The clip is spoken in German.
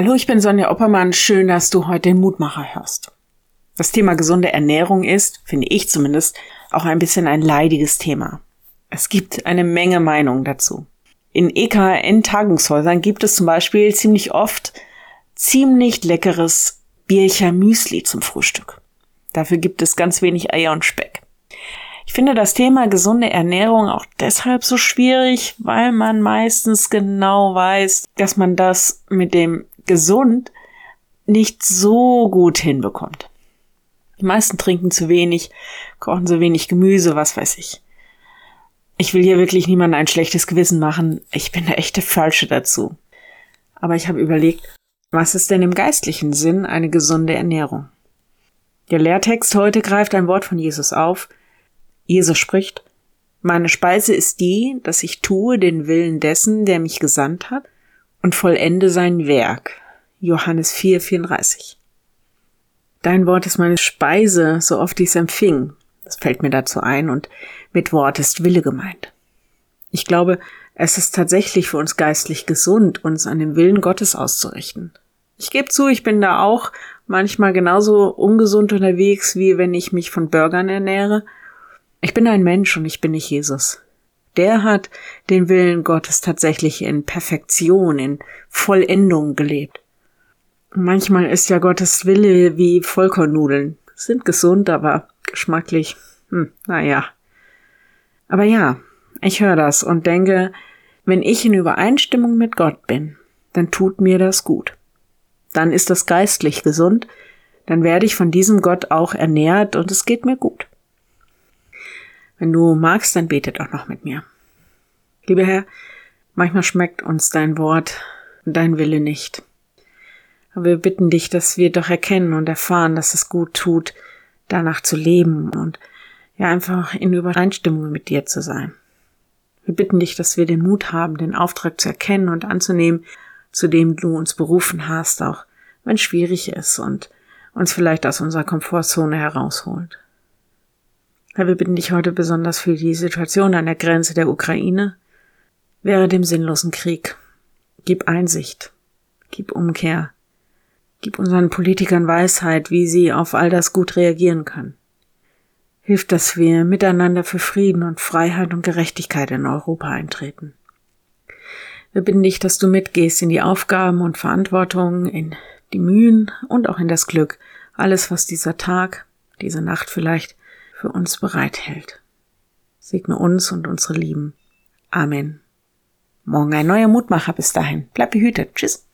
Hallo, ich bin Sonja Oppermann. Schön, dass du heute den Mutmacher hörst. Das Thema gesunde Ernährung ist, finde ich zumindest, auch ein bisschen ein leidiges Thema. Es gibt eine Menge Meinungen dazu. In EKN-Tagungshäusern gibt es zum Beispiel ziemlich oft ziemlich leckeres Biercher Müsli zum Frühstück. Dafür gibt es ganz wenig Eier und Speck. Ich finde das Thema gesunde Ernährung auch deshalb so schwierig, weil man meistens genau weiß, dass man das mit dem gesund nicht so gut hinbekommt. Die meisten trinken zu wenig, kochen zu wenig Gemüse, was weiß ich. Ich will hier wirklich niemandem ein schlechtes Gewissen machen. Ich bin der echte Falsche dazu. Aber ich habe überlegt, was ist denn im geistlichen Sinn eine gesunde Ernährung? Der Lehrtext heute greift ein Wort von Jesus auf. Jesus spricht, meine Speise ist die, dass ich tue den Willen dessen, der mich gesandt hat und vollende sein Werk. Johannes 4, 34. Dein Wort ist meine Speise, so oft ich es empfing. Das fällt mir dazu ein und mit Wort ist Wille gemeint. Ich glaube, es ist tatsächlich für uns geistlich gesund, uns an dem Willen Gottes auszurichten. Ich gebe zu, ich bin da auch manchmal genauso ungesund unterwegs, wie wenn ich mich von Burgern ernähre. Ich bin ein Mensch und ich bin nicht Jesus der hat den Willen Gottes tatsächlich in Perfektion, in Vollendung gelebt. Manchmal ist ja Gottes Wille wie Vollkornnudeln. Sind gesund, aber geschmacklich, hm, naja. Aber ja, ich höre das und denke, wenn ich in Übereinstimmung mit Gott bin, dann tut mir das gut. Dann ist das geistlich gesund, dann werde ich von diesem Gott auch ernährt und es geht mir gut. Wenn du magst, dann bete doch noch mit mir. Lieber Herr, manchmal schmeckt uns dein Wort und dein Wille nicht. Aber wir bitten dich, dass wir doch erkennen und erfahren, dass es gut tut, danach zu leben und ja einfach in Übereinstimmung mit dir zu sein. Wir bitten dich, dass wir den Mut haben, den Auftrag zu erkennen und anzunehmen, zu dem du uns berufen hast, auch wenn es schwierig ist und uns vielleicht aus unserer Komfortzone herausholt. Wir bitten dich heute besonders für die Situation an der Grenze der Ukraine, wäre dem sinnlosen Krieg. Gib Einsicht, gib Umkehr, gib unseren Politikern Weisheit, wie sie auf all das gut reagieren können. Hilf, dass wir miteinander für Frieden und Freiheit und Gerechtigkeit in Europa eintreten. Wir bitten dich, dass du mitgehst in die Aufgaben und Verantwortung, in die Mühen und auch in das Glück, alles, was dieser Tag, diese Nacht vielleicht für uns bereithält. Segne uns und unsere Lieben. Amen. Morgen ein neuer Mutmacher. Bis dahin. Bleib behütet. Tschüss.